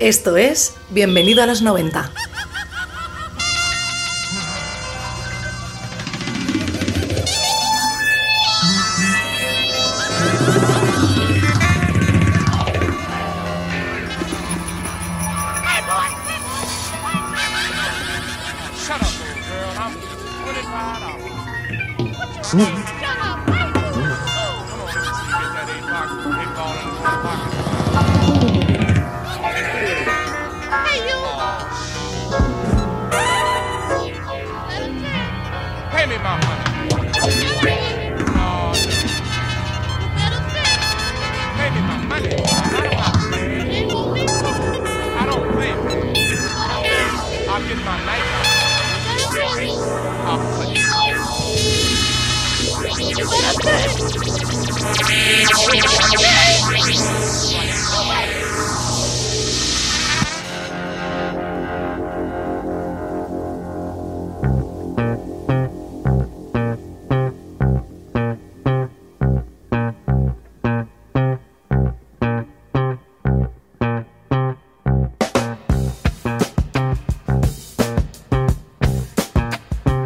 Esto es Bienvenido a los 90.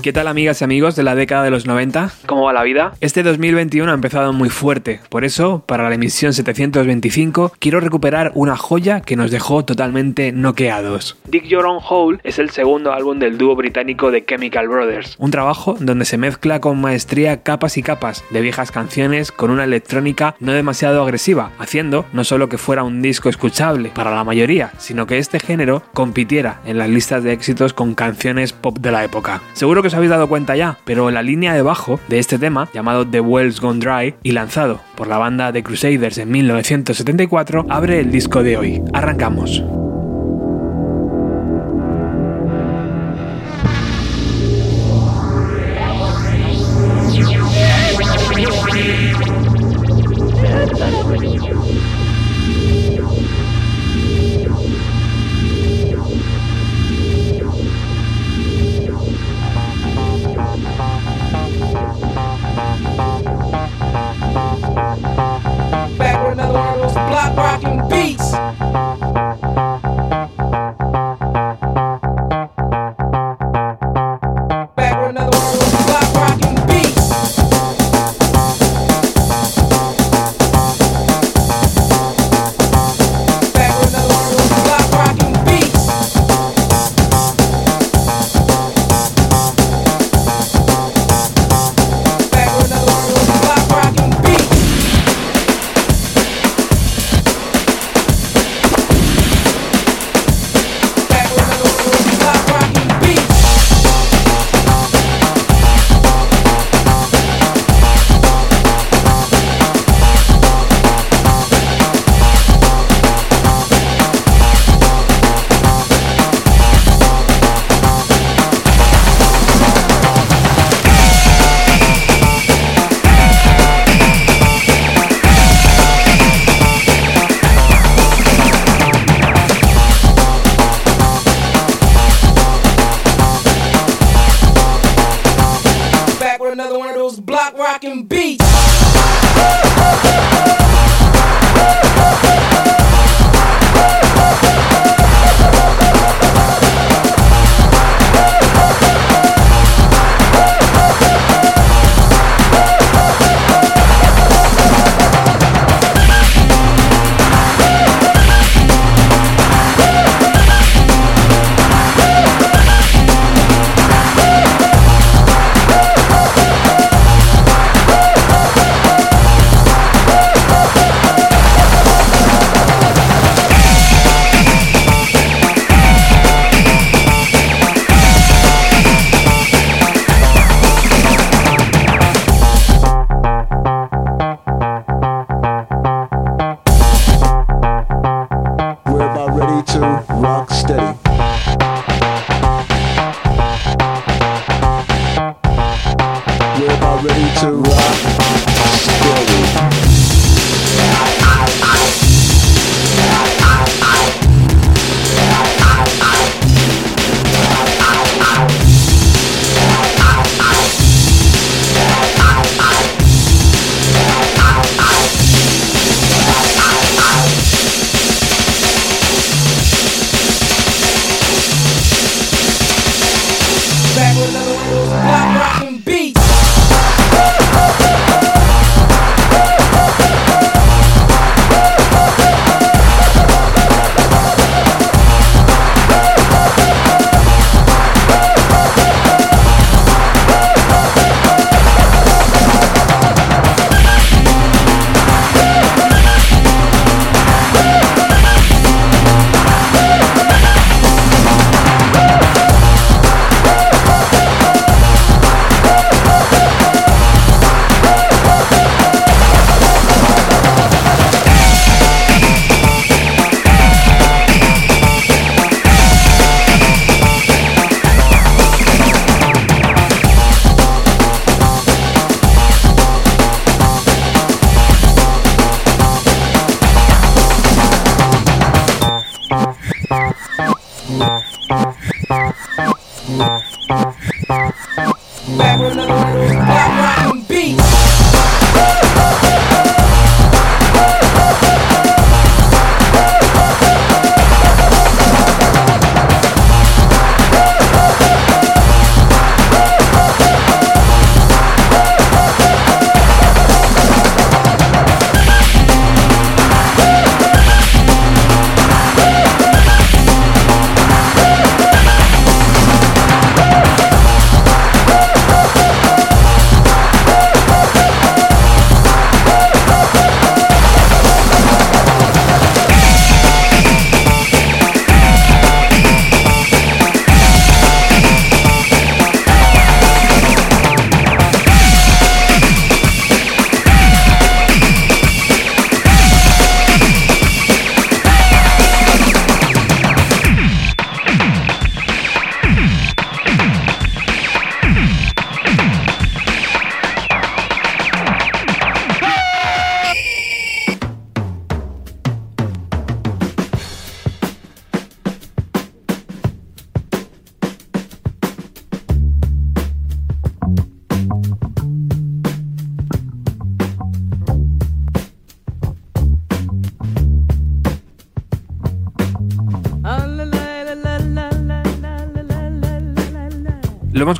¿Qué tal amigas y amigos de la década de los 90? ¿Cómo va la vida? Este 2021 ha empezado muy fuerte, por eso, para la emisión 725, quiero recuperar una joya que nos dejó totalmente noqueados. Dig Your Own Hole es el segundo álbum del dúo británico de Chemical Brothers, un trabajo donde se mezcla con maestría capas y capas de viejas canciones con una electrónica no demasiado agresiva, haciendo no solo que fuera un disco escuchable para la mayoría, sino que este género compitiera en las listas de éxitos con canciones pop de la época. Seguro que habéis dado cuenta ya, pero la línea de bajo de este tema, llamado The Wells Gone Dry y lanzado por la banda The Crusaders en 1974, abre el disco de hoy. Arrancamos.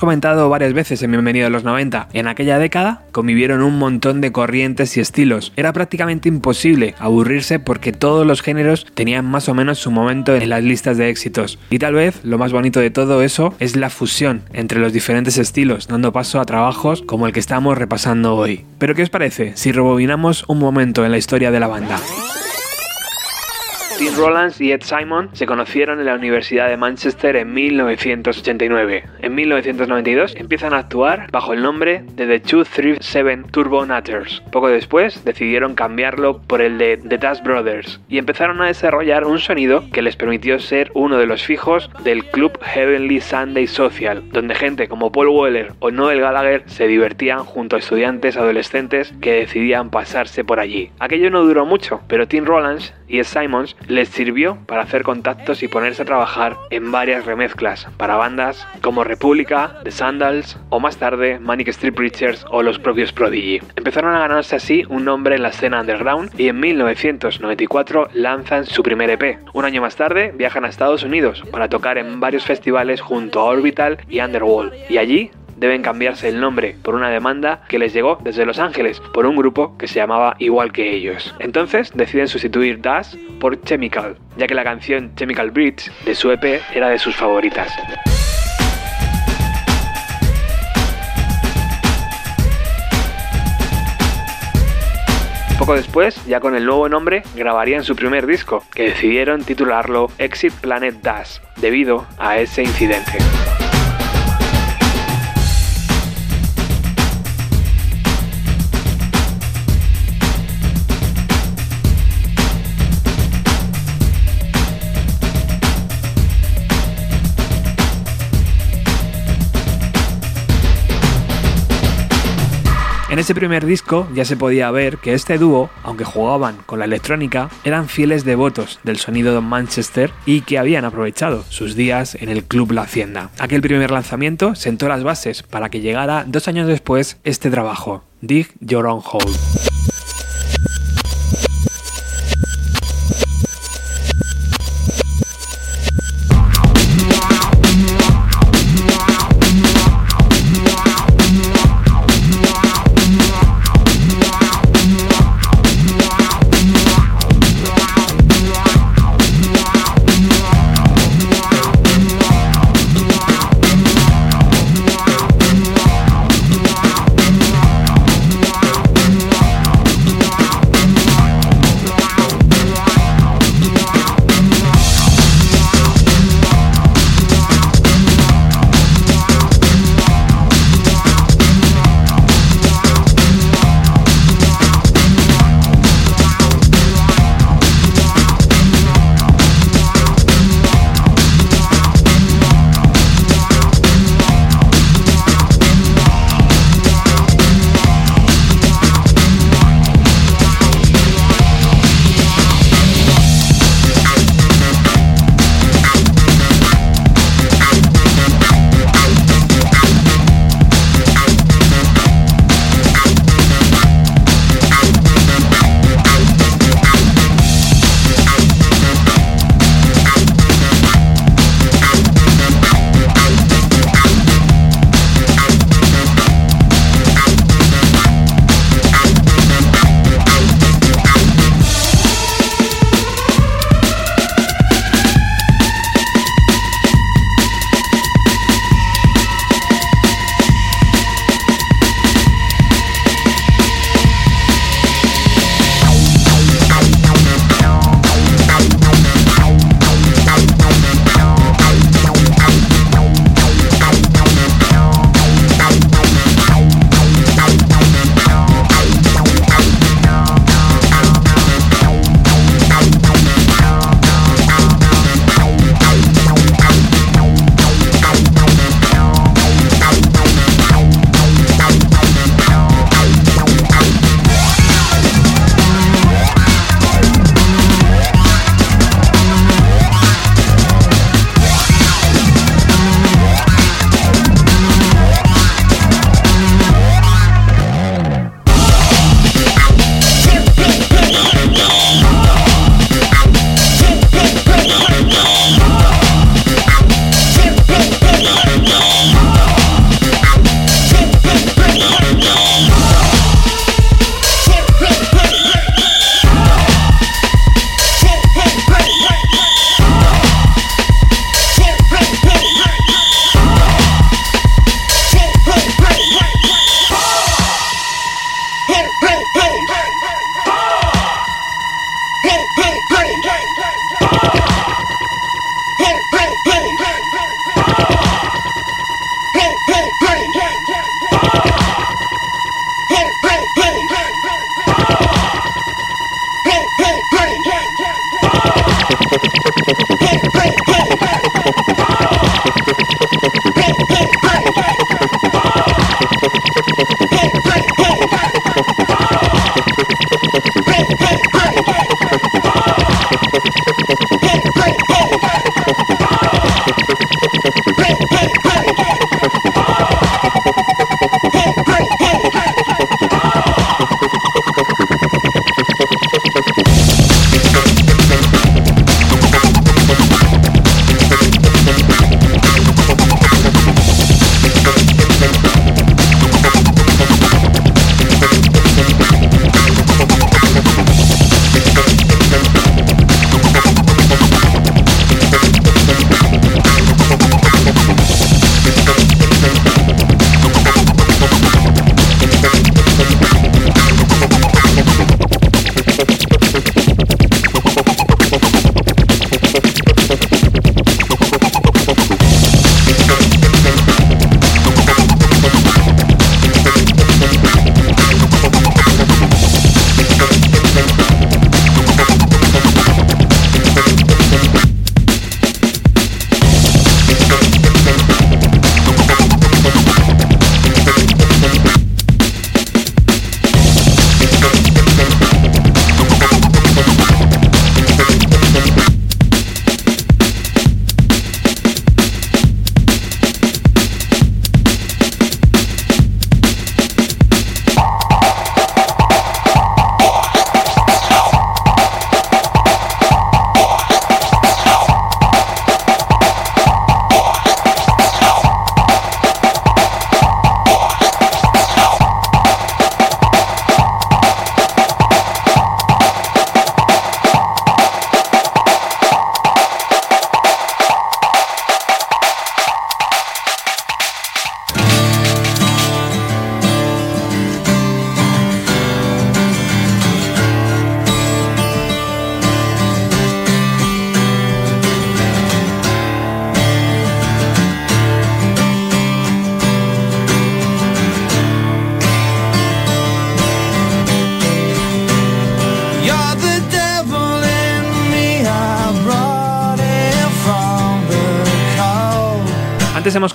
Comentado varias veces en Bienvenido a los 90. En aquella década convivieron un montón de corrientes y estilos. Era prácticamente imposible aburrirse porque todos los géneros tenían más o menos su momento en las listas de éxitos. Y tal vez lo más bonito de todo eso es la fusión entre los diferentes estilos, dando paso a trabajos como el que estamos repasando hoy. Pero ¿qué os parece si rebobinamos un momento en la historia de la banda? Tim Rollins y Ed Simon se conocieron en la Universidad de Manchester en 1989. En 1992 empiezan a actuar bajo el nombre de The 237 Turbo Nutters. Poco después decidieron cambiarlo por el de The Dash Brothers y empezaron a desarrollar un sonido que les permitió ser uno de los fijos del club Heavenly Sunday Social, donde gente como Paul Weller o Noel Gallagher se divertían junto a estudiantes adolescentes que decidían pasarse por allí. Aquello no duró mucho, pero Tim Rollins y Simons les sirvió para hacer contactos y ponerse a trabajar en varias remezclas para bandas como República, The Sandals o más tarde Manic Street Preachers o los propios Prodigy. Empezaron a ganarse así un nombre en la escena underground y en 1994 lanzan su primer EP. Un año más tarde viajan a Estados Unidos para tocar en varios festivales junto a Orbital y Underworld y allí deben cambiarse el nombre por una demanda que les llegó desde Los Ángeles por un grupo que se llamaba igual que ellos. Entonces deciden sustituir Das por Chemical, ya que la canción Chemical Bridge de su EP era de sus favoritas. Poco después, ya con el nuevo nombre, grabarían su primer disco, que decidieron titularlo Exit Planet Das, debido a ese incidente. En ese primer disco ya se podía ver que este dúo, aunque jugaban con la electrónica, eran fieles devotos del sonido de Manchester y que habían aprovechado sus días en el Club La Hacienda. Aquel primer lanzamiento sentó las bases para que llegara dos años después este trabajo, Dig Your Own Hole.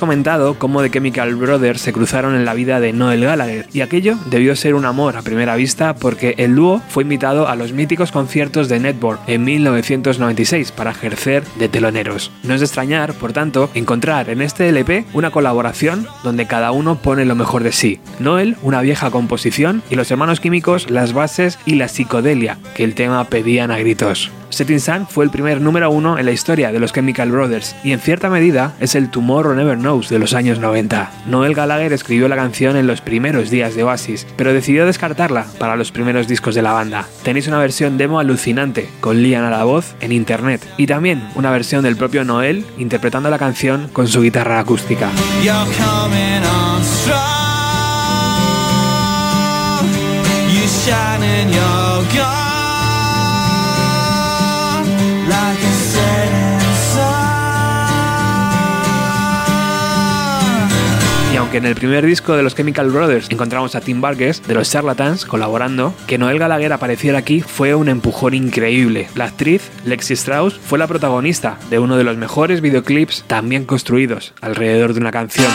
Comentado cómo The Chemical Brothers se cruzaron en la vida de Noel Gallagher y aquello debió ser un amor a primera vista porque el dúo fue invitado a los míticos conciertos de Network en 1996 para ejercer de teloneros. No es de extrañar, por tanto, encontrar en este LP una colaboración donde cada uno pone lo mejor de sí. Noel, una vieja composición y los hermanos químicos, las bases y la psicodelia que el tema pedían a gritos. Setting Sun fue el primer número uno en la historia de los Chemical Brothers y en cierta medida es el Tomorrow Never Knows de los años 90. Noel Gallagher escribió la canción en los primeros días de Oasis, pero decidió descartarla para los primeros discos de la banda. Tenéis una versión demo alucinante con Liam a la voz en internet y también una versión del propio Noel interpretando la canción con su guitarra acústica. Aunque en el primer disco de los Chemical Brothers encontramos a Tim Burgess de los Charlatans colaborando, que Noel Gallagher apareciera aquí fue un empujón increíble. La actriz Lexi Strauss fue la protagonista de uno de los mejores videoclips también construidos alrededor de una canción.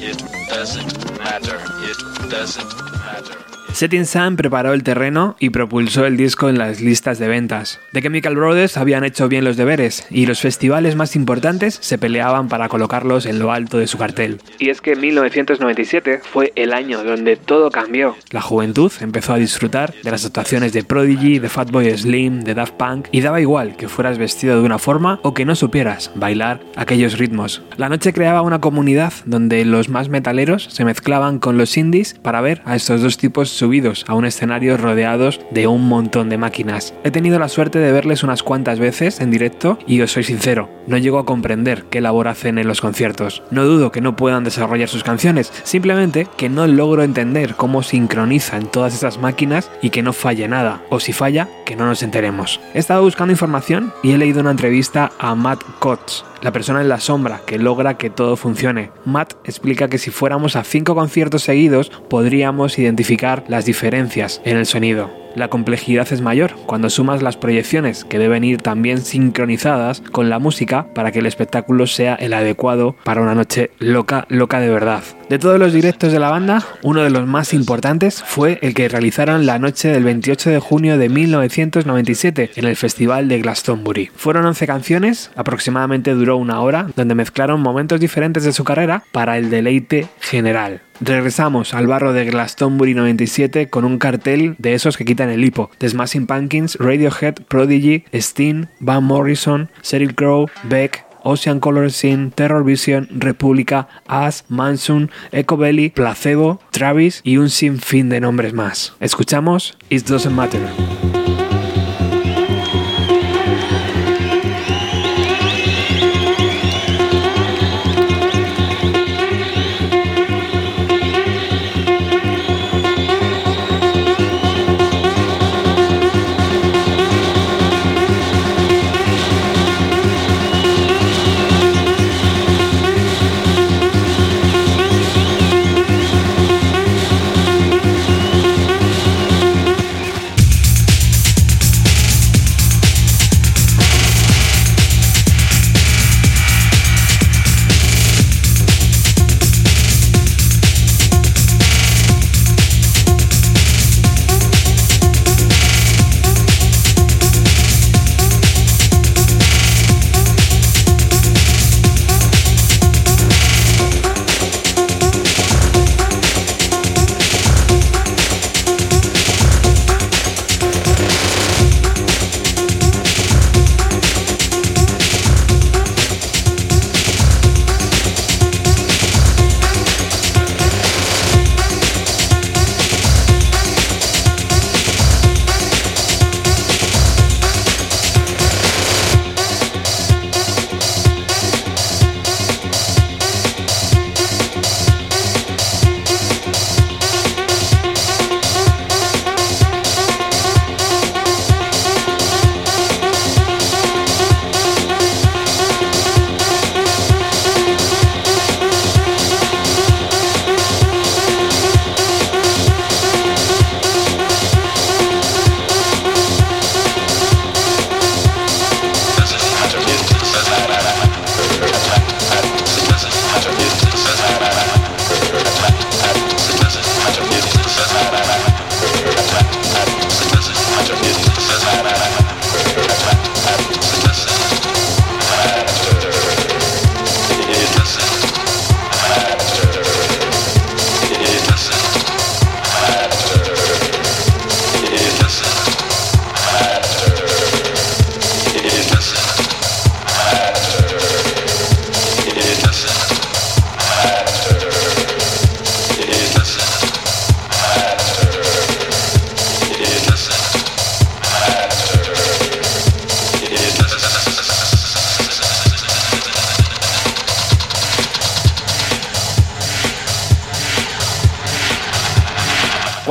It doesn't matter. It doesn't matter. Setting Sun preparó el terreno y propulsó el disco en las listas de ventas. The Chemical Brothers habían hecho bien los deberes y los festivales más importantes se peleaban para colocarlos en lo alto de su cartel. Y es que 1997 fue el año donde todo cambió. La juventud empezó a disfrutar de las actuaciones de Prodigy, de Fatboy Slim, de Daft Punk y daba igual que fueras vestido de una forma o que no supieras bailar aquellos ritmos. La noche creaba una comunidad donde los más metaleros se mezclaban con los indies para ver a estos dos tipos a un escenario rodeados de un montón de máquinas. He tenido la suerte de verles unas cuantas veces en directo y os soy sincero, no llego a comprender qué labor hacen en los conciertos. No dudo que no puedan desarrollar sus canciones, simplemente que no logro entender cómo sincronizan todas esas máquinas y que no falle nada, o si falla, que no nos enteremos. He estado buscando información y he leído una entrevista a Matt Kotz, la persona en la sombra que logra que todo funcione. Matt explica que si fuéramos a cinco conciertos seguidos podríamos identificar las diferencias en el sonido. La complejidad es mayor cuando sumas las proyecciones que deben ir también sincronizadas con la música para que el espectáculo sea el adecuado para una noche loca, loca de verdad. De todos los directos de la banda, uno de los más importantes fue el que realizaron la noche del 28 de junio de 1997 en el Festival de Glastonbury. Fueron 11 canciones, aproximadamente duró una hora, donde mezclaron momentos diferentes de su carrera para el deleite general. Regresamos al barro de Glastonbury 97 con un cartel de esos que quitan el hipo. The Smashing Pumpkins, Radiohead, Prodigy, Sting, Van Morrison, Sheryl Crow, Beck, Ocean Color Scene, Terror Vision, República, As, Manson, Echo Belly, Placebo, Travis y un sinfín de nombres más. Escuchamos It Doesn't Matter.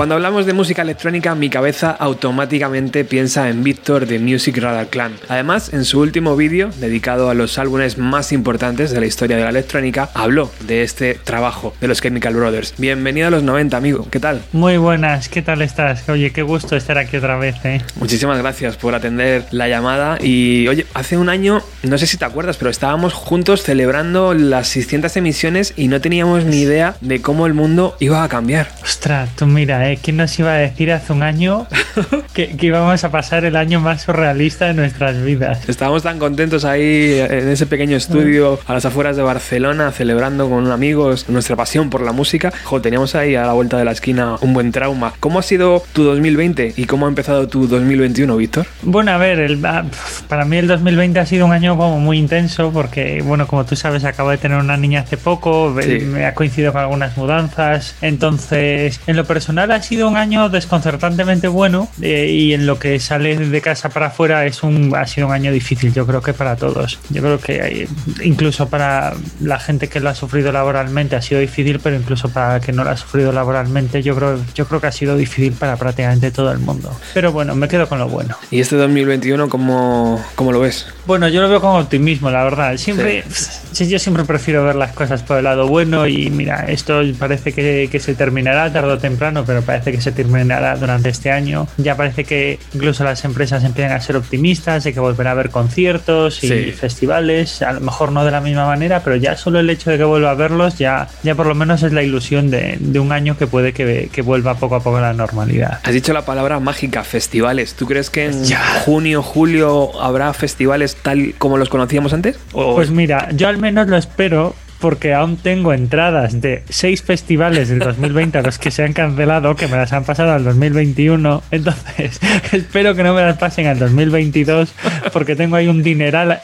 Cuando hablamos de música electrónica, mi cabeza automáticamente piensa en Víctor de Music Radar Clan. Además, en su último vídeo, dedicado a los álbumes más importantes de la historia de la electrónica, habló de este trabajo de los Chemical Brothers. Bienvenido a los 90, amigo. ¿Qué tal? Muy buenas, ¿qué tal estás? Oye, qué gusto estar aquí otra vez. ¿eh? Muchísimas gracias por atender la llamada. Y oye, hace un año, no sé si te acuerdas, pero estábamos juntos celebrando las 600 emisiones y no teníamos ni idea de cómo el mundo iba a cambiar. Ostras, tú mira, ¿eh? ¿Quién nos iba a decir hace un año que, que, íbamos a pasar el año más surrealista de nuestras vidas? Estábamos tan contentos ahí en ese pequeño estudio a las afueras de Barcelona, celebrando con amigos nuestra pasión por la música. Jo, teníamos ahí a la vuelta de la esquina un buen trauma. ¿Cómo ha sido tu 2020 y cómo ha empezado tu 2021, Víctor? Bueno, a ver, el, ah, para mí el 2020 ha sido un año como muy intenso porque, bueno, como tú sabes, acabo de tener una niña hace poco, sí. me ha coincidido con algunas mudanzas. Entonces, en lo personal ha sido un año desconcertantemente bueno eh, y en lo que sale de casa para afuera es un, ha sido un año difícil, yo creo que para todos. Yo creo que hay, incluso para la gente que lo ha sufrido laboralmente ha sido difícil, pero incluso para que no lo ha sufrido laboralmente, yo creo, yo creo que ha sido difícil para prácticamente todo el mundo. Pero bueno, me quedo con lo bueno. ¿Y este 2021 cómo, cómo lo ves? Bueno, yo lo veo con optimismo, la verdad. Siempre, sí. yo siempre prefiero ver las cosas por el lado bueno y mira, esto parece que, que, se terminará tarde o temprano, pero parece que se terminará durante este año. Ya parece que incluso las empresas empiezan a ser optimistas, de que volverá a haber conciertos y sí. festivales, a lo mejor no de la misma manera, pero ya solo el hecho de que vuelva a verlos ya, ya por lo menos es la ilusión de, de un año que puede que, que, vuelva poco a poco a la normalidad. Has dicho la palabra mágica, festivales. ¿Tú crees que en ya. junio, julio habrá festivales tal como los conocíamos antes? ¿O... Pues mira, yo al menos lo espero porque aún tengo entradas de seis festivales del 2020 a los que se han cancelado, que me las han pasado al 2021. Entonces, espero que no me las pasen al 2022, porque tengo ahí un dineral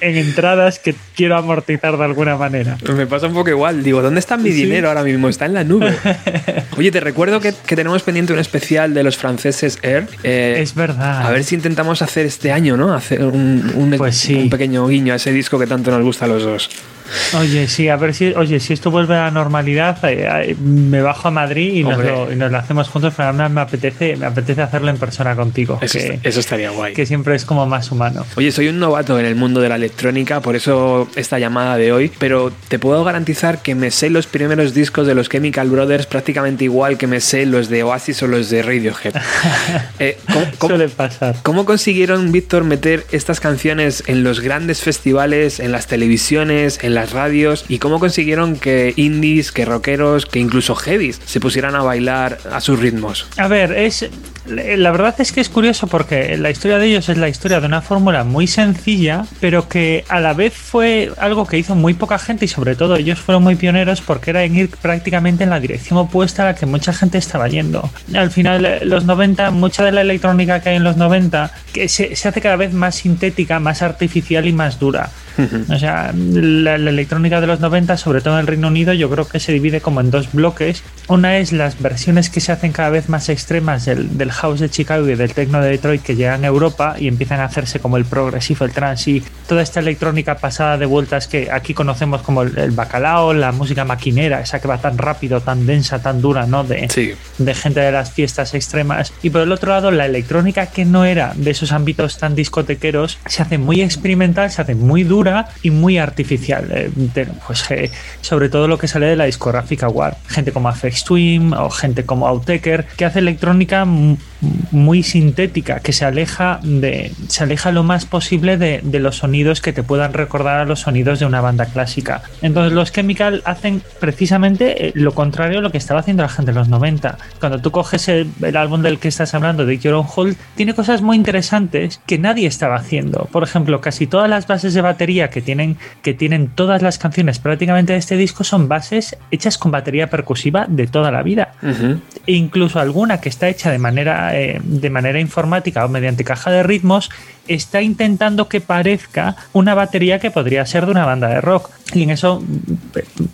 en entradas que quiero amortizar de alguna manera. Me pasa un poco igual. Digo, ¿dónde está mi ¿Sí? dinero ahora mismo? Está en la nube. Oye, te recuerdo que, que tenemos pendiente un especial de los franceses Air. Eh, es verdad. A ver si intentamos hacer este año, ¿no? Hacer un, un, pues sí. un pequeño guiño a ese disco que tanto nos gusta a los dos. Oye, sí, a ver si, oye, si esto vuelve a la normalidad, eh, eh, me bajo a Madrid y nos, lo, y nos, lo, hacemos juntos, pero me apetece, me apetece hacerlo en persona contigo. Eso, que, eso, estaría guay. Que siempre es como más humano. Oye, soy un novato en el mundo de la electrónica, por eso esta llamada de hoy, pero te puedo garantizar que me sé los primeros discos de los Chemical Brothers prácticamente igual que me sé los de Oasis o los de Radiohead. eh, ¿cómo, cómo, Suele pasar. ¿Cómo consiguieron, Víctor, meter estas canciones en los grandes festivales, en las televisiones, en las radios y cómo consiguieron que indies, que rockeros, que incluso heavies se pusieran a bailar a sus ritmos. A ver, es la verdad es que es curioso porque la historia de ellos es la historia de una fórmula muy sencilla, pero que a la vez fue algo que hizo muy poca gente y sobre todo ellos fueron muy pioneros porque era en ir prácticamente en la dirección opuesta a la que mucha gente estaba yendo. Al final, los 90, mucha de la electrónica que hay en los 90 que se, se hace cada vez más sintética, más artificial y más dura. O sea, la, la, electrónica de los 90, sobre todo en el Reino Unido, yo creo que se divide como en dos bloques. Una es las versiones que se hacen cada vez más extremas del, del house de Chicago y del techno de Detroit que llegan a Europa y empiezan a hacerse como el progresivo, el trance y toda esta electrónica pasada de vueltas que aquí conocemos como el, el, bacalao, la música maquinera, esa que va tan rápido, tan densa, tan dura, ¿no? De, sí. de gente de las fiestas extremas. Y por el otro lado, la electrónica que no era de esos ámbitos tan discotequeros se hace muy experimental, se hace muy dura y muy artificial. Eh, pues eh, sobre todo lo que sale de la discográfica War. Gente como Afex Twin o gente como Outtaker que hace electrónica muy sintética, que se aleja de se aleja lo más posible de, de, los sonidos que te puedan recordar a los sonidos de una banda clásica. Entonces los Chemical hacen precisamente eh, lo contrario a lo que estaba haciendo la gente en los 90. Cuando tú coges el, el álbum del que estás hablando, de Your Own Hold, tiene cosas muy interesantes que nadie estaba haciendo. Por ejemplo, casi todas las bases de batería que tienen, que tienen todas las canciones prácticamente de este disco son bases hechas con batería percusiva de toda la vida. Uh -huh. E incluso alguna que está hecha de manera, eh, de manera informática o mediante caja de ritmos está intentando que parezca una batería que podría ser de una banda de rock. Y en eso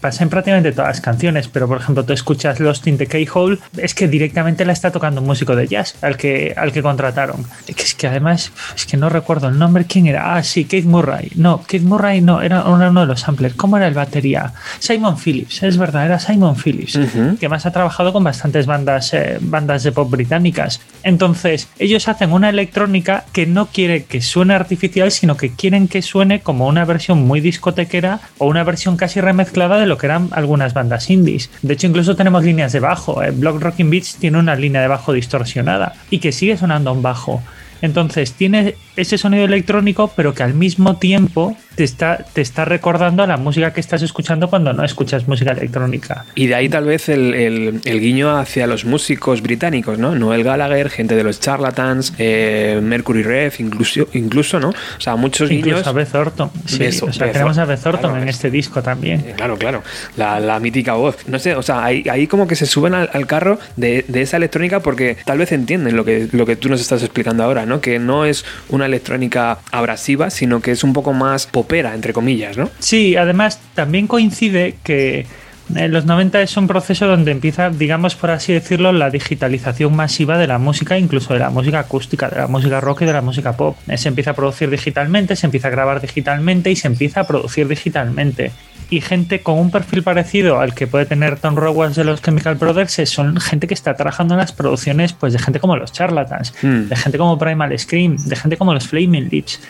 pasa en prácticamente todas las canciones, pero por ejemplo tú escuchas Lost in the K-Hole, es que directamente la está tocando un músico de jazz al que, al que contrataron. Es que además, es que no recuerdo el nombre, ¿quién era? Ah, sí, Keith Murray. No, Keith Murray no, era uno de los samplers. ¿Cómo era el batería? Simon Phillips, es verdad, era Simon Phillips, que más ha trabajado con bastantes bandas, eh, bandas de pop británicas. Entonces, ellos hacen una electrónica que no quiere que suene artificial, sino que quieren que suene como una versión muy discotequera o una versión casi remezclada de lo que eran algunas bandas indies. De hecho, incluso tenemos líneas de bajo. Eh, Block Rocking Beats tiene una línea de bajo distorsionada y que sigue sonando un bajo. Entonces tiene ese sonido electrónico, pero que al mismo tiempo te está, te está recordando a la música que estás escuchando cuando no escuchas música electrónica. Y de ahí tal vez el, guiño hacia los músicos británicos, ¿no? Noel Gallagher, gente de los Charlatans, eh, Mercury Rev, incluso, incluso, ¿no? O sea, muchos incluso a Beth Orton. Sí, o sea, tenemos a Beth Orton en este disco también. Eh, claro, claro. La, mítica voz. No sé, o sea, ahí, ahí como que se suben al, carro de, de, esa electrónica porque tal vez entienden lo que, lo que tú nos estás explicando ahora, ¿no? Que no es una electrónica abrasiva, sino que es un poco más popera, entre comillas, ¿no? Sí, además también coincide que en los 90 es un proceso donde empieza, digamos por así decirlo, la digitalización masiva de la música, incluso de la música acústica, de la música rock y de la música pop. Se empieza a producir digitalmente, se empieza a grabar digitalmente y se empieza a producir digitalmente y gente con un perfil parecido al que puede tener Tom Rowas de los Chemical Brothers son gente que está trabajando en las producciones pues de gente como los Charlatans, hmm. de gente como Primal Scream, de gente como los Flaming Lips.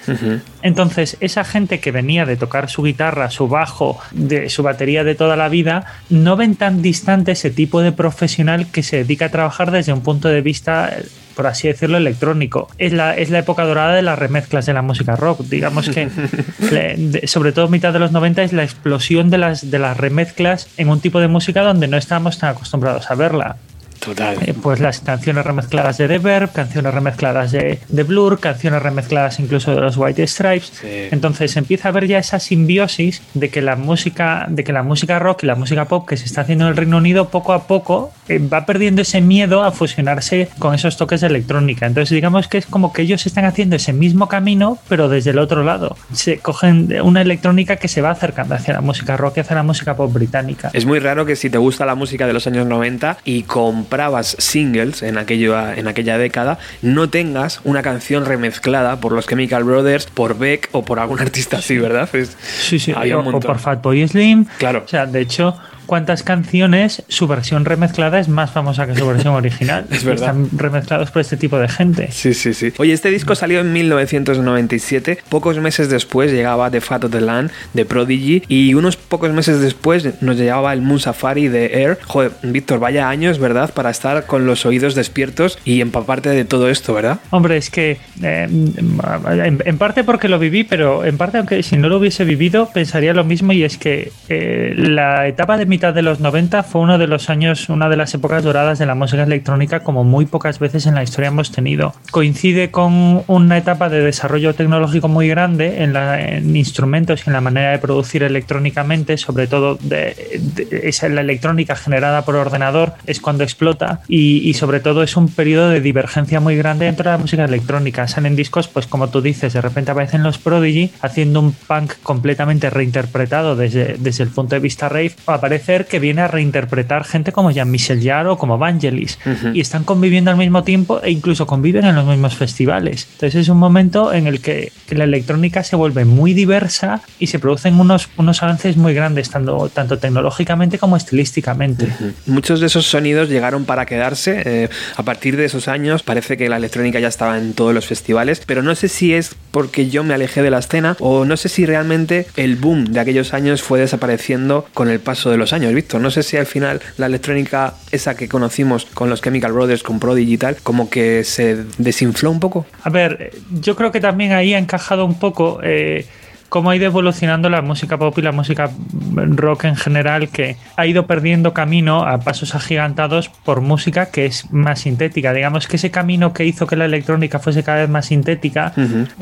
Entonces, esa gente que venía de tocar su guitarra, su bajo, de su batería de toda la vida, no ven tan distante ese tipo de profesional que se dedica a trabajar desde un punto de vista por así decirlo, electrónico. Es la, es la época dorada de las remezclas de la música rock. Digamos que, sobre todo mitad de los 90, es la explosión de las, de las remezclas en un tipo de música donde no estábamos tan acostumbrados a verla. Total. Eh, pues las canciones remezcladas de Reverb, canciones remezcladas de, de, Blur, canciones remezcladas incluso de los White Stripes. Entonces empieza a haber ya esa simbiosis de que la música, de que la música rock y la música pop que se está haciendo en el Reino Unido poco a poco eh, va perdiendo ese miedo a fusionarse con esos toques de electrónica. Entonces digamos que es como que ellos están haciendo ese mismo camino, pero desde el otro lado. Se cogen una electrónica que se va acercando hacia la música rock y hacia la música pop británica. Es muy raro que si te gusta la música de los años 90 y con comprabas singles en, aquello, en aquella década, no tengas una canción remezclada por los Chemical Brothers, por Beck o por algún artista así, ¿verdad? sí, sí, o, por Fatboy Slim. Claro. O sea, de hecho, cuántas canciones su versión remezclada es más famosa que su versión original. es verdad. Están remezclados por este tipo de gente. Sí, sí, sí. Oye, este disco salió en 1997. Pocos meses después llegaba The Fat of the Land de Prodigy y unos pocos meses después nos llegaba el Moon Safari de Air. Joder, Víctor, vaya años, ¿verdad? Para estar con los oídos despiertos y empaparte de todo esto, ¿verdad? Hombre, es que eh, en, parte porque lo viví, pero en parte aunque si no lo hubiese vivido pensaría lo mismo y es que eh, la etapa de mitad de los 90 fue uno de los años, una de las épocas doradas de la música electrónica como muy pocas veces en la historia hemos tenido. Coincide con una etapa de desarrollo tecnológico muy grande en, la, instrumentos y en la manera de producir electrónicamente, sobre todo de, la electrónica generada por ordenador es cuando explota y, sobre todo es un periodo de divergencia muy grande dentro de la música electrónica. Salen discos, pues como tú dices, de repente aparecen los Prodigy haciendo un punk completamente reinterpretado desde, desde el punto de vista rave, o aparece que viene a reinterpretar gente como Jean-Michel Jarre o como Vangelis. Y están conviviendo al mismo tiempo e incluso conviven en los mismos festivales. Entonces es un momento en el que, la electrónica se vuelve muy diversa y se producen unos, unos avances muy grandes, tanto, tanto tecnológicamente como estilísticamente. Muchos de esos sonidos llegaron para quedarse. Eh, a partir de esos años parece que la electrónica ya estaba en todos los festivales, pero no sé si es porque yo me alejé de la escena o no sé si realmente el boom de aquellos años fue desapareciendo con el paso de los años, Víctor. No sé si al final la electrónica, esa que conocimos con los Chemical Brothers, con Pro Digital, como que se desinfló un poco. A ver, yo creo que también ahí ha encajado un poco. Eh, cómo ha ido evolucionando la música pop y la música rock en general, que ha ido perdiendo camino a pasos agigantados por música que es más sintética. Digamos que ese camino que hizo que la electrónica fuese cada vez más sintética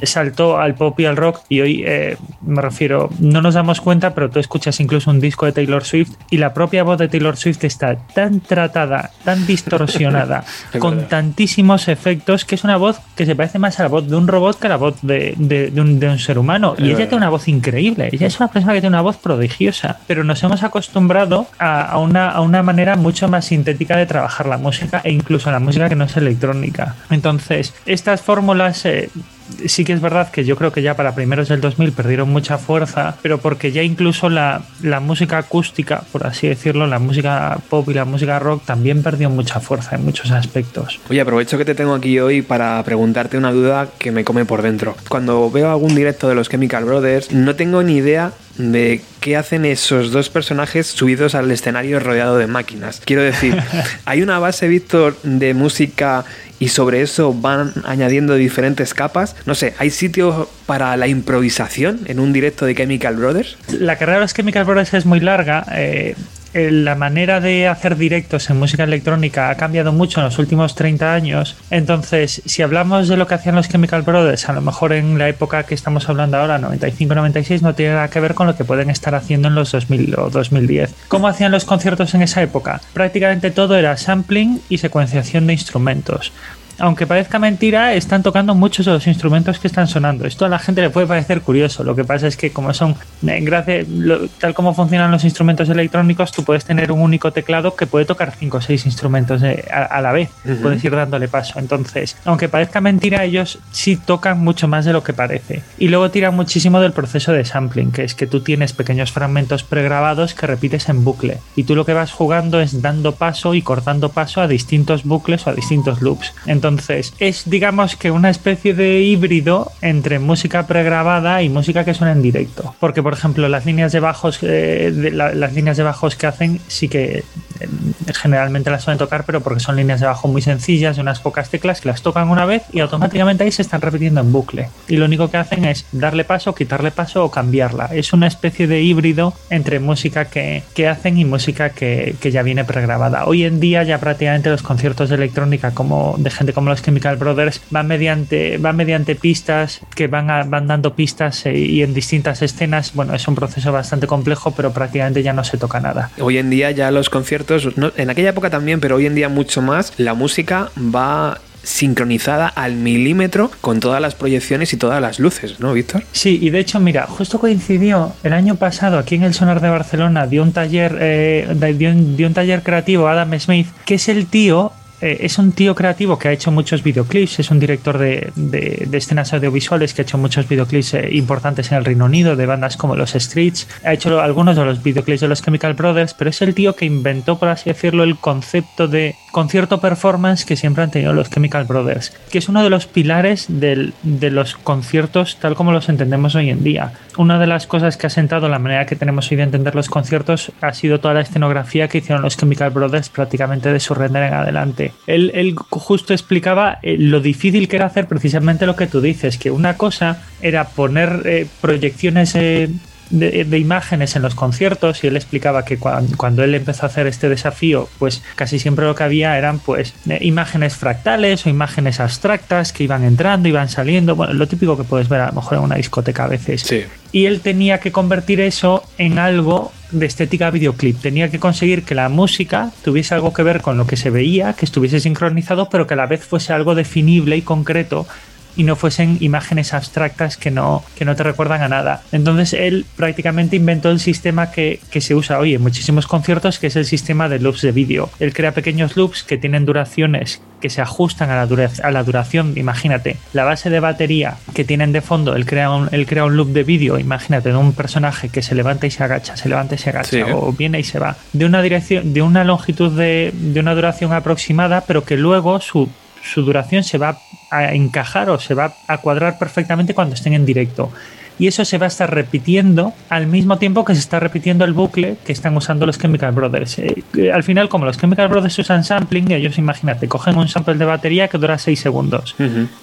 saltó al pop y al rock y hoy eh, me refiero, no nos damos cuenta, pero tú escuchas incluso un disco de Taylor Swift y la propia voz de Taylor Swift está tan tratada, tan distorsionada, con tantísimos efectos, que es una voz que se parece más a la voz de un robot que a la voz de, un, ser humano. y ella una voz increíble, ella es una persona que tiene una voz prodigiosa, pero nos hemos acostumbrado a, una, a una manera mucho más sintética de trabajar la música e incluso la música que no es electrónica. Entonces, estas fórmulas... Eh, sí que es verdad que yo creo que ya para primeros del 2000 perdieron mucha fuerza, pero porque ya incluso la, la, música acústica, por así decirlo, la música pop y la música rock también perdió mucha fuerza en muchos aspectos. Oye, aprovecho que te tengo aquí hoy para preguntarte una duda que me come por dentro. Cuando veo algún directo de los Chemical Brothers, no tengo ni idea de qué hacen esos dos personajes subidos al escenario rodeado de máquinas. Quiero decir, hay una base, Víctor, de música y sobre eso van añadiendo diferentes capas. No sé, ¿hay sitio para la improvisación en un directo de Chemical Brothers? La carrera de los Chemical Brothers es muy larga. Eh, la manera de hacer directos en música electrónica ha cambiado mucho en los últimos 30 años. Entonces, si hablamos de lo que hacían los Chemical Brothers, a lo mejor en la época que estamos hablando ahora, 95-96, no tiene nada que ver con lo que pueden estar haciendo en los 2000 o 2010. ¿Cómo hacían los conciertos en esa época? Prácticamente todo era sampling y secuenciación de instrumentos aunque parezca mentira, están tocando muchos de los instrumentos que están sonando. Esto a la gente le puede parecer curioso. Lo que pasa es que como son, eh, gracias, tal como funcionan los instrumentos electrónicos, tú puedes tener un único teclado que puede tocar cinco o seis instrumentos eh, a, la vez. Puedes ir dándole paso. Entonces, aunque parezca mentira, ellos sí tocan mucho más de lo que parece. Y luego tiran muchísimo del proceso de sampling, que es que tú tienes pequeños fragmentos pregrabados que repites en bucle. Y tú lo que vas jugando es dando paso y cortando paso a distintos bucles o a distintos loops. Entonces, entonces, es digamos que una especie de híbrido entre música pregrabada y música que suena en directo. Porque, por ejemplo, las líneas de bajos, eh, las líneas de bajos que hacen sí que eh, generalmente las suelen tocar, pero porque son líneas de bajo muy sencillas, de unas pocas teclas que las tocan una vez y automáticamente ahí se están repitiendo en bucle. Y lo único que hacen es darle paso, quitarle paso o cambiarla. Es una especie de híbrido entre música que, que hacen y música que, que, ya viene pregrabada. Hoy en día ya prácticamente los conciertos de electrónica como de gente como los Chemical Brothers van mediante, van mediante pistas que van, van dando pistas eh, y en distintas escenas. Bueno, es un proceso bastante complejo, pero prácticamente ya no se toca nada. Hoy en día ya los conciertos, en aquella época también, pero hoy en día mucho más, la música va sincronizada al milímetro con todas las proyecciones y todas las luces, ¿no, Víctor? Sí, y de hecho, mira, justo coincidió el año pasado aquí en el Sonar de Barcelona dio un taller, eh, dio, un, taller creativo Adam Smith, que es el tío eh, es un tío creativo que ha hecho muchos videoclips, es un director de, escenas audiovisuales que ha hecho muchos videoclips eh, importantes en el Reino Unido, de bandas como los Streets, ha hecho algunos de los videoclips de los Chemical Brothers, pero es el tío que inventó, por así decirlo, el concepto de concierto performance que siempre han tenido los Chemical Brothers, que es uno de los pilares de los conciertos tal como los entendemos hoy en día. Una de las cosas que ha sentado la manera que tenemos hoy de entender los conciertos ha sido toda la escenografía que hicieron los Chemical Brothers prácticamente de su render en adelante. Él, justo explicaba eh, lo difícil que era hacer precisamente lo que tú dices, que una cosa era poner eh, proyecciones eh, de, imágenes en los conciertos y él explicaba que cuando, él empezó a hacer este desafío, pues casi siempre lo que había eran pues imágenes fractales o imágenes abstractas que iban entrando, iban saliendo, bueno, lo típico que puedes ver a lo mejor en una discoteca a veces. Sí. Y él tenía que convertir eso en algo de estética videoclip. Tenía que conseguir que la música tuviese algo que ver con lo que se veía, que estuviese sincronizado, pero que a la vez fuese algo definible y concreto y no fuesen imágenes abstractas que no, que no te recuerdan a nada. Entonces él prácticamente inventó el sistema que, se usa hoy en muchísimos conciertos, que es el sistema de loops de vídeo. Él crea pequeños loops que tienen duraciones que se ajustan a la, duración, a la duración. Imagínate, la base de batería que tienen de fondo, él crea un, él crea un loop de vídeo, imagínate, de un personaje que se levanta y se agacha, se levanta y se agacha, o viene y se va, de una dirección, de una longitud de, de una duración aproximada, pero que luego su su duración se va a encajar o se va a cuadrar perfectamente cuando estén en directo. Y eso se va a estar repitiendo al mismo tiempo que se está repitiendo el bucle que están usando los Chemical Brothers. Eh, al final, como los Chemical Brothers usan sampling, ellos imagínate, cogen un sample de batería que dura 6 segundos.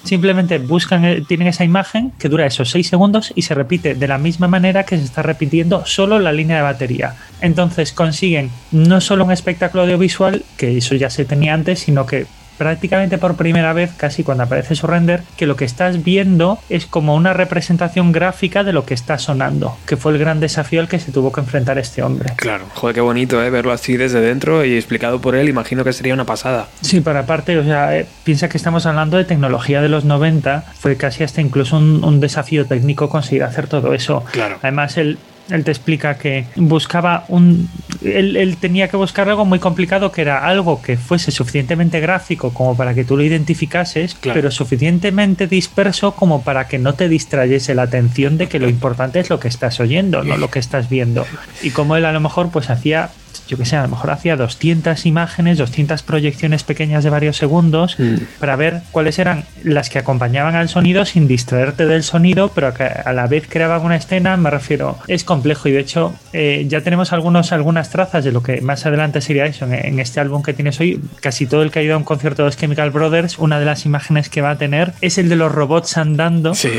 Simplemente buscan, eh, tienen esa imagen que dura esos 6 segundos y se repite de la misma manera que se está repitiendo solo la línea de batería. Entonces consiguen no solo un espectáculo audiovisual, que eso ya se tenía antes, sino que prácticamente por primera vez, casi cuando aparece su render, que lo que estás viendo es como una representación gráfica de lo que está sonando, que fue el gran desafío al que se tuvo que enfrentar este hombre. Claro, joder, qué bonito, ¿eh? Verlo así desde dentro y explicado por él, imagino que sería una pasada. Sí, pero aparte, o sea, eh, piensa que estamos hablando de tecnología de los 90, fue casi hasta incluso un, un desafío técnico conseguir hacer todo eso. Claro. Además, él, él te explica que buscaba un. Él, él, tenía que buscar algo muy complicado que era algo que fuese suficientemente gráfico como para que tú lo identificases, Claro. pero suficientemente disperso como para que no te distrayese la atención de que lo importante es lo que estás oyendo, no lo que estás viendo. Y como él a lo mejor pues hacía yo que sé, a lo mejor hacía 200 imágenes, 200 proyecciones pequeñas de varios segundos Mm. para ver cuáles eran las que acompañaban al sonido sin distraerte del sonido, pero que a la vez creaban una escena, me refiero, es complejo y de hecho eh, ya tenemos algunos, algunas trazas de lo que más adelante sería eso en, en este álbum que tienes hoy. Casi todo el que ha ido a un concierto de los Chemical Brothers, una de las imágenes que va a tener es el de los robots andando. Sí.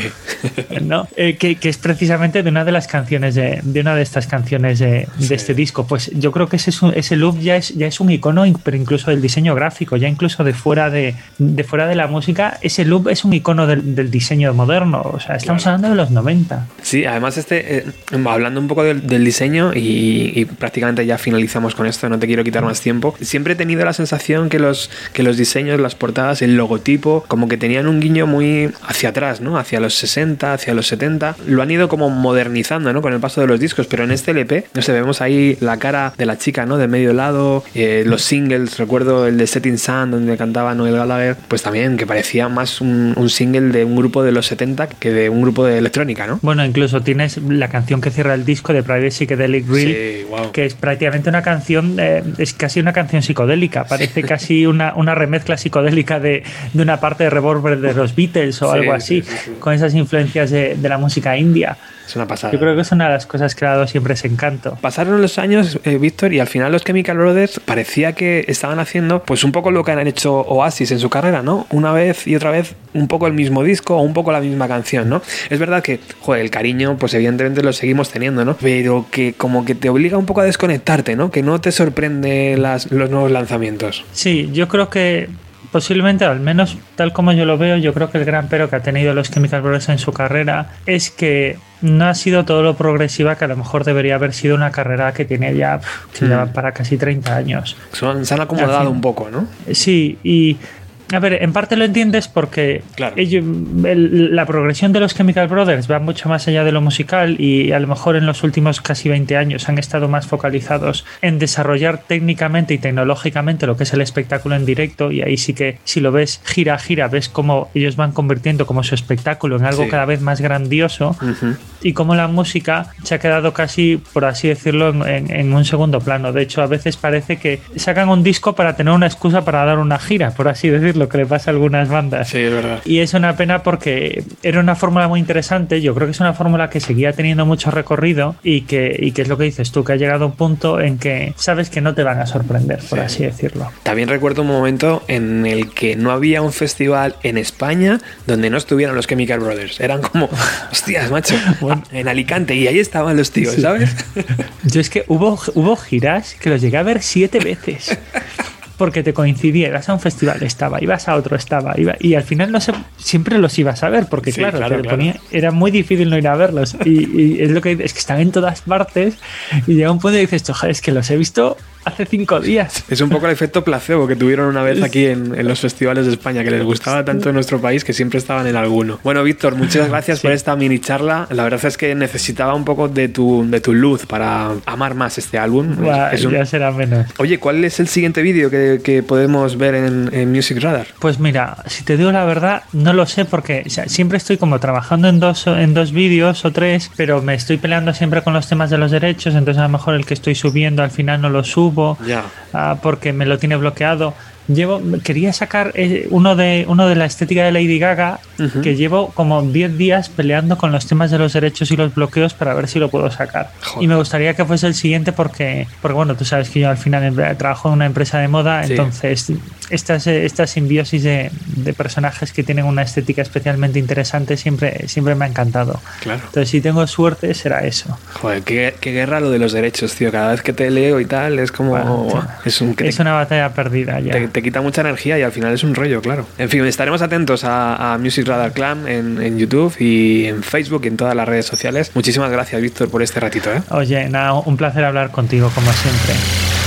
¿no? Eh, que, que es precisamente de una de las canciones de, de una de estas canciones de, de Sí. este disco. Pues yo creo que ese, ese look ya es, ya es un icono, pero incluso del diseño gráfico, ya incluso de fuera de, de fuera de la música, ese look es un icono del, del diseño moderno. O sea, estamos Claro. hablando de los 90. Sí, además este, eh, hablando un poco del, del diseño y, y prácticamente ya finalizamos con esto, no te quiero quitar más tiempo, siempre he tenido la sensación que los, que los diseños, las portadas, el logotipo, como que tenían un guiño muy hacia atrás, ¿no? Hacia los 60, hacia los 70. Lo han ido como modernizando, ¿no? Con el paso de los discos, pero en este LP, no sé, vemos ahí la cara de la chica, ¿no? De medio lado, eh, los singles, recuerdo el de Setting Sun, donde cantaba Noel Gallagher, pues también que parecía más un, un single de un grupo de los 70 que de un grupo de electrónica, ¿no? Bueno, incluso tienes la canción que cierra el disco de Private Psychedelic Reel, Sí, wow. que es prácticamente una canción, eh, es casi una canción psicodélica, parece casi una, una remezcla psicodélica de, de una parte de Revolver de los Beatles o Sí, algo sí, así, sí, sí. con esas influencias de, de la música india. Es una pasada. Yo creo que es una de las cosas que ha dado siempre ese encanto. Pasaron los años, eh, Víctor, y al final los Chemical Brothers parecía que estaban haciendo pues un poco lo que han hecho Oasis en su carrera, ¿no? Una vez y otra vez un poco el mismo disco o un poco la misma canción, ¿no? Es verdad que, joder, el cariño, pues evidentemente lo seguimos teniendo, ¿no? Pero que como que te obliga un poco a desconectarte, ¿no? Que no te sorprende las, los nuevos lanzamientos. Sí, yo creo que posiblemente, al menos tal como yo lo veo, yo creo que el gran pero que ha tenido los Chemical Brothers en su carrera es que no ha sido todo lo progresiva que a lo mejor debería haber sido una carrera que tiene ya, que Mm. lleva para casi 30 años. Son- se han acomodado fin. un poco, ¿no? Sí, y a ver, en parte lo entiendes porque Claro. ello- el- la progresión de los Chemical Brothers va mucho más allá de lo musical y a lo mejor en los últimos casi 20 años han estado más focalizados en desarrollar técnicamente y tecnológicamente lo que es el espectáculo en directo y ahí sí que si lo ves gira a gira ves cómo ellos van convirtiendo como su espectáculo en algo Sí. cada vez más grandioso y cómo la música se ha quedado casi, por así decirlo, en, en- en un segundo plano. De hecho, a veces parece que sacan un disco para tener una excusa para dar una gira, por así decirlo, que le pasa a algunas bandas. Sí, es verdad. Y es una pena porque era una fórmula muy interesante. Yo creo que es una fórmula que seguía teniendo mucho recorrido y que, y que es lo que dices tú, que ha llegado a un punto en que sabes que no te van a sorprender, por Sí. así decirlo. También recuerdo un momento en el que no había un festival en España donde no estuvieran los Chemical Brothers. Eran como, hostias, macho, en Alicante y ahí estaban los tíos, ¿sabes? Yo es que hubo, hubo giras que los llegué a ver siete veces. Porque te coincidía, ibas a un festival, estaba, ibas a otro, estaba, iba, y al final no sé, siempre los ibas a ver, porque Sí, claro, claro, te claro. ponía- era muy difícil no ir a verlos. Y, y es lo que es que están en todas partes, y llega un punto y dices, "Ojo, es que los he visto hace cinco días. Es un poco el efecto placebo que tuvieron una vez aquí en, en los festivales de España, que les gustaba tanto en nuestro país que siempre estaban en alguno. Bueno, Víctor, muchas gracias por esta mini charla. La verdad es que necesitaba un poco de tu, de tu luz para amar más este álbum. Buah, Es un- Ya será menos. Oye, ¿cuál es el siguiente vídeo que, que podemos ver en, en Music Radar? Pues mira, si te digo la verdad, no lo sé porque o sea, siempre estoy como trabajando en dos, en dos vídeos o tres, pero me estoy peleando siempre con los temas de los derechos, entonces a lo mejor el que estoy subiendo al final no lo subo Ya. ah, porque me lo tiene bloqueado. Llevo, quería sacar eh, uno de uno de la estética de Lady Gaga, Ujú. que llevo como 10 días peleando con los temas de los derechos y los bloqueos para ver si lo puedo sacar. Joder. Y me gustaría que fuese el siguiente porque, porque bueno, tú sabes que yo al final em- trabajo en una empresa de moda, Sí. entonces estas, esta simbiosis de, personajes que tienen una estética especialmente interesante siempre, siempre me ha encantado. Claro. Entonces, si tengo suerte, será eso. Joder, qué, guerra lo de los derechos, tío. Cada vez que te leo y tal, es como. es, un, es una batalla perdida ya. Te, quita mucha energía y al final es un rollo, claro. En fin, estaremos atentos a, Music Radar Clan en, en, YouTube y en Facebook y en todas las redes sociales. Muchísimas gracias, Víctor, por este ratito. ¿eh? Oye, nada, un placer hablar contigo, como siempre.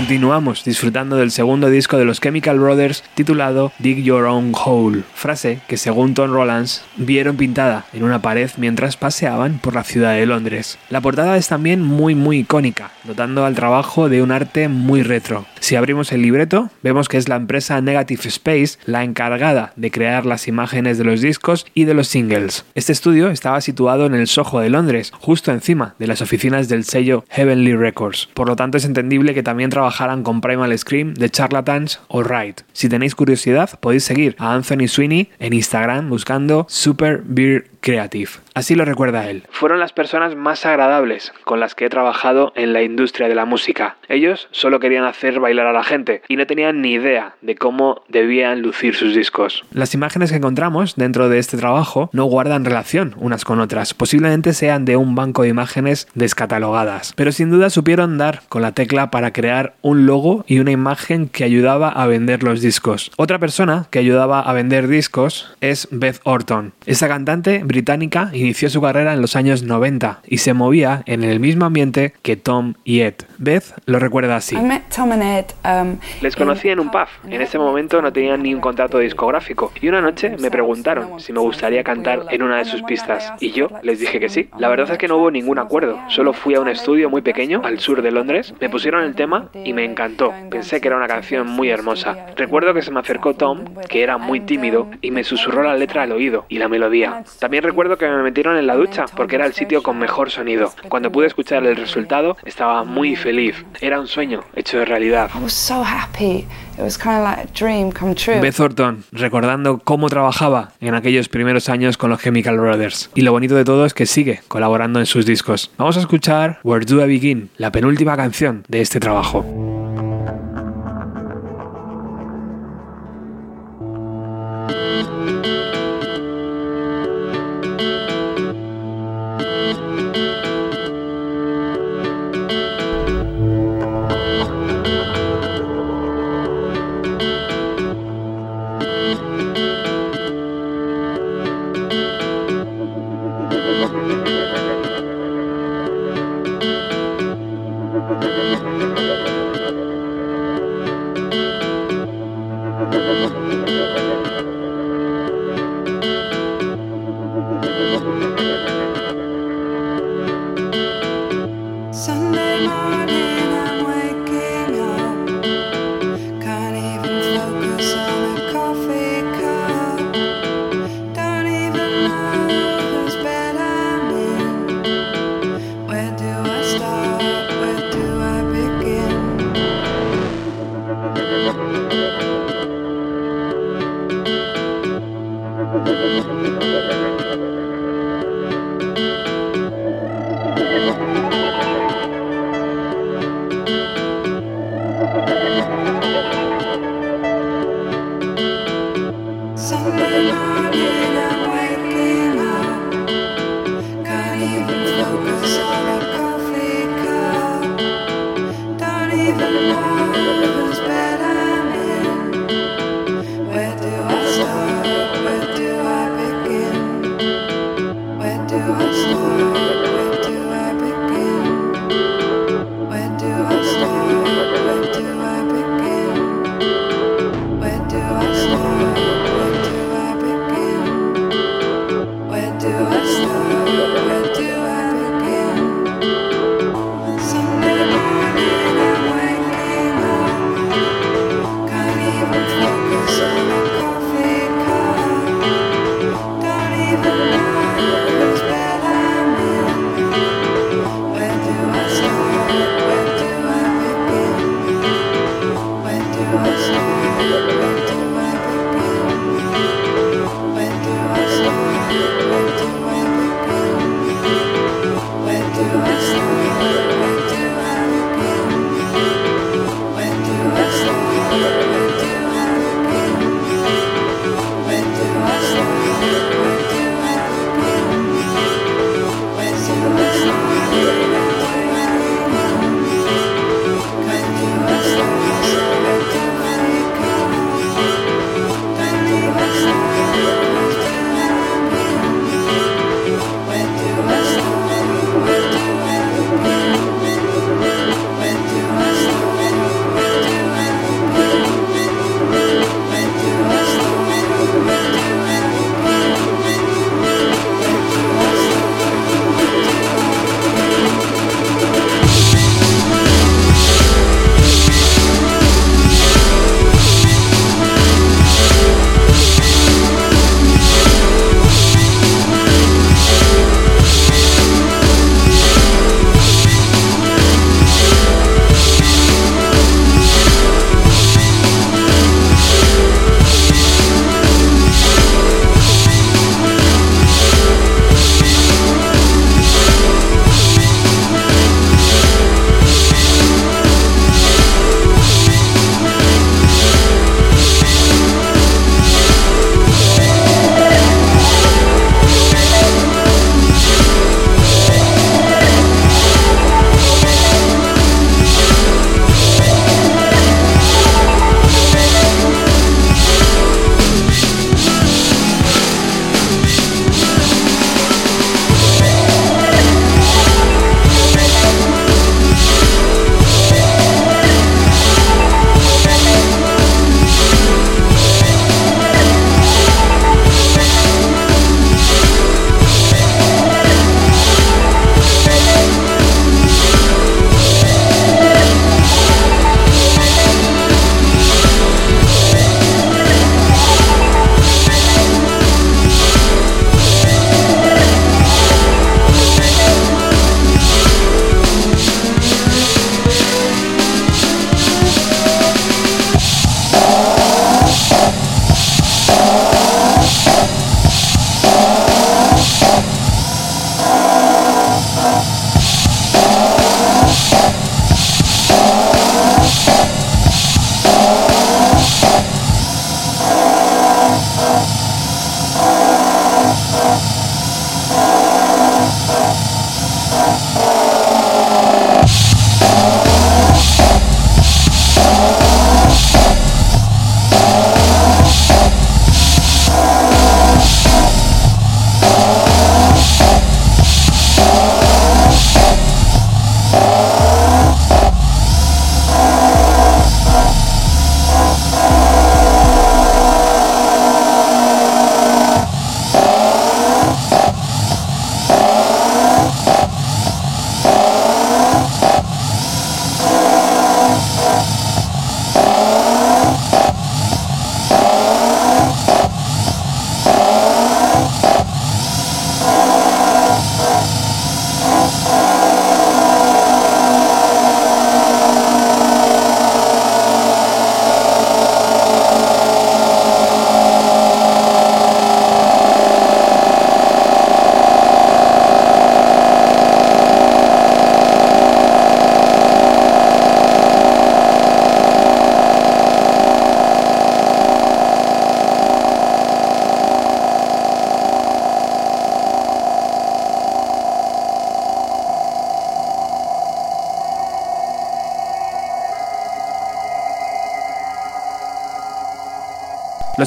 Continuamos disfrutando del segundo disco de los Chemical Brothers titulado Dig Your Own Hole, frase que según Tom Rollins vieron pintada en una pared mientras paseaban por la ciudad de Londres. La portada es también muy muy icónica, dotando al trabajo de un arte muy retro. Si abrimos el libreto, vemos que es la empresa Negative Space la encargada de crear las imágenes de los discos y de los singles. Este estudio estaba situado en el Soho de Londres, justo encima de las oficinas del sello Heavenly Records. Por lo tanto es entendible que también trabajaran con Primal Scream, The Charlatans o Ride. Si tenéis curiosidad, podéis seguir a Anthony Sweeney en Instagram buscando Super Beer Creative. Así lo recuerda él. Fueron las personas más agradables con las que he trabajado en la industria de la música. Ellos solo querían hacer bailar a la gente y no tenían ni idea de cómo debían lucir sus discos. Las imágenes que encontramos dentro de este trabajo no guardan relación unas con otras, posiblemente sean de un banco de imágenes descatalogadas, pero sin duda supieron dar con la tecla para crear un logo y una imagen que ayudaba a vender los discos. Otra persona que ayudaba a vender discos es Beth Orton. Esa cantante británica inició su carrera en los años 90 y se movía en el mismo ambiente que Tom y Ed. Beth lo recuerda así. Um, Les conocí en un pub. En ese momento no tenían ni un contrato discográfico y una noche me preguntaron si me gustaría cantar en una de sus pistas y yo les dije que sí. La verdad es que no hubo ningún acuerdo. Solo fui a un estudio muy pequeño al sur de Londres, me pusieron el tema y me encantó. Pensé que era una canción muy hermosa. Recuerdo que se me acercó Tom, que era muy tímido, y me susurró la letra al oído y la melodía. También recuerdo que me metieron en la ducha porque era el sitio con mejor sonido. Cuando pude escuchar el resultado estaba muy feliz. Era un sueño hecho de realidad. Beth Thornton, recordando cómo trabajaba en aquellos primeros años con los Chemical Brothers. Y lo bonito de todo es que sigue colaborando en sus discos. Vamos a escuchar Where Do I Begin, la penúltima canción de este trabajo.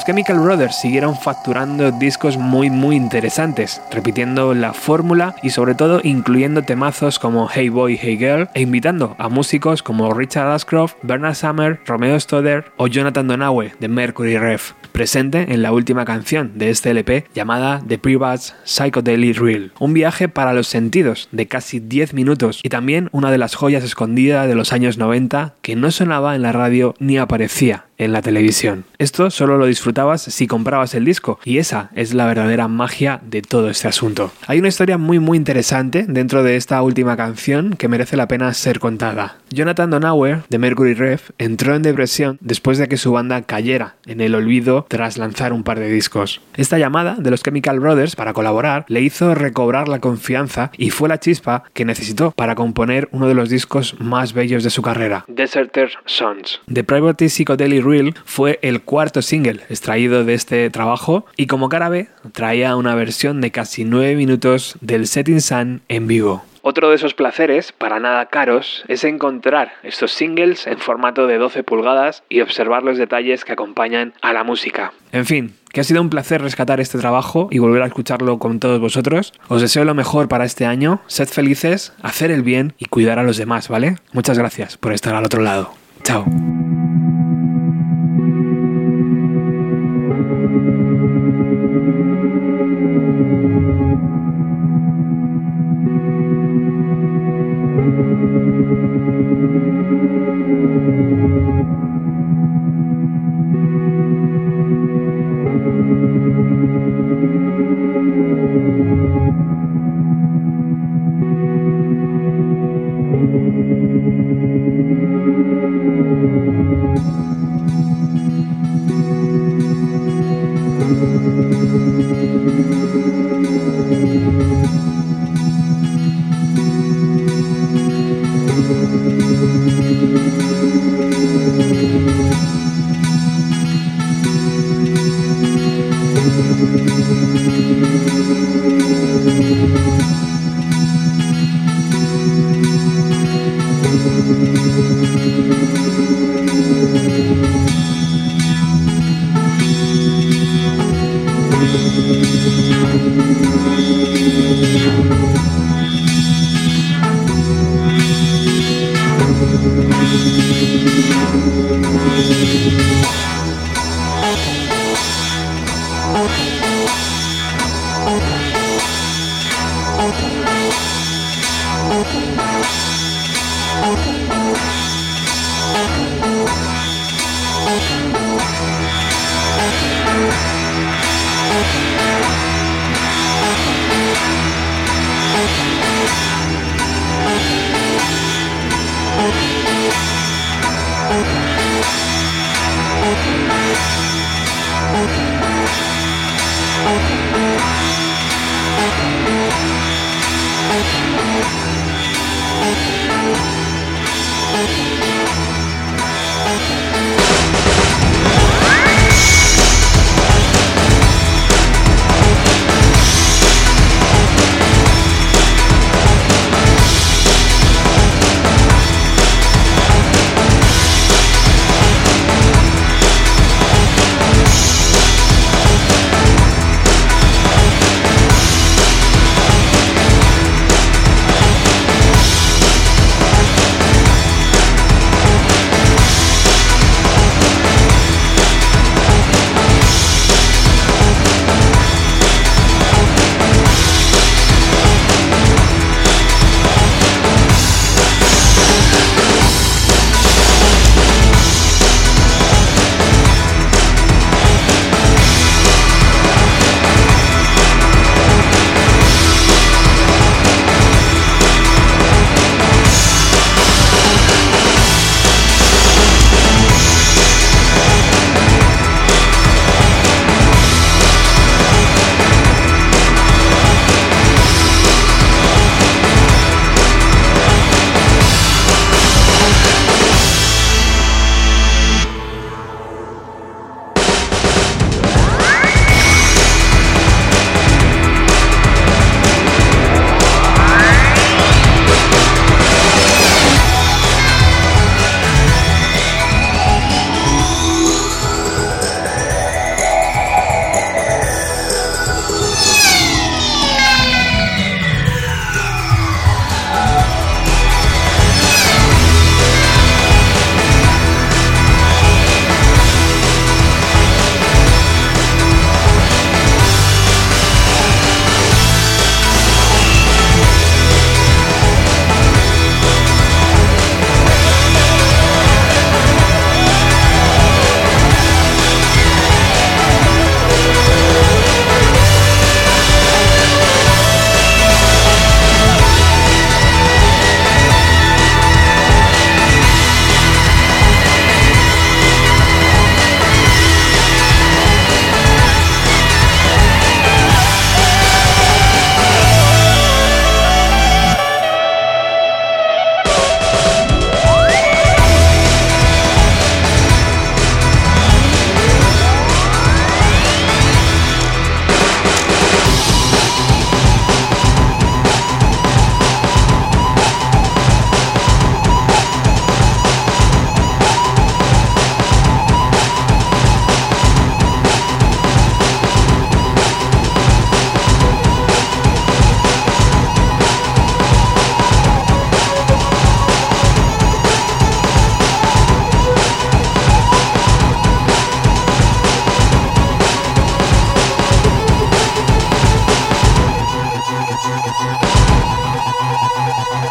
Los Chemical Brothers siguieron facturando discos muy muy interesantes, repitiendo la fórmula y sobre todo incluyendo temazos como Hey Boy, Hey Girl e invitando a músicos como Richard Ashcroft, Bernard Summer, Romeo Stoddard o Jonathan Donawe de Mercury Rev, presente en la última canción de este LP llamada The Private Psychedelic Real, un viaje para los sentidos de casi 10 minutos y también una de las joyas escondidas de los años 90 que no sonaba en la radio ni aparecía en la televisión. Esto solo lo disfrutabas si comprabas el disco y esa es la verdadera magia de todo este asunto. Hay una historia muy muy interesante dentro de esta última canción que merece la pena ser contada. Jonathan Donauer de Mercury Rev entró en depresión después de que su banda cayera en el olvido tras lanzar un par de discos. Esta llamada de los Chemical Brothers para colaborar le hizo recobrar la confianza y fue la chispa que necesitó para componer uno de los discos más bellos de su carrera, Deserter Sons. The Private Psychedelic Real fue el cuarto single extraído de este trabajo y como cara B traía una versión de casi 9 minutos del Setting Sun en vivo. Otro de esos placeres, para nada caros, es encontrar estos singles en formato de 12 pulgadas y observar los detalles que acompañan a la música. En fin, que ha sido un placer rescatar este trabajo y volver a escucharlo con todos vosotros. Os deseo lo mejor para este año, sed felices, hacer el bien y cuidar a los demás, ¿vale? Muchas gracias por estar al otro lado. Chao.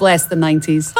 bless the 90s.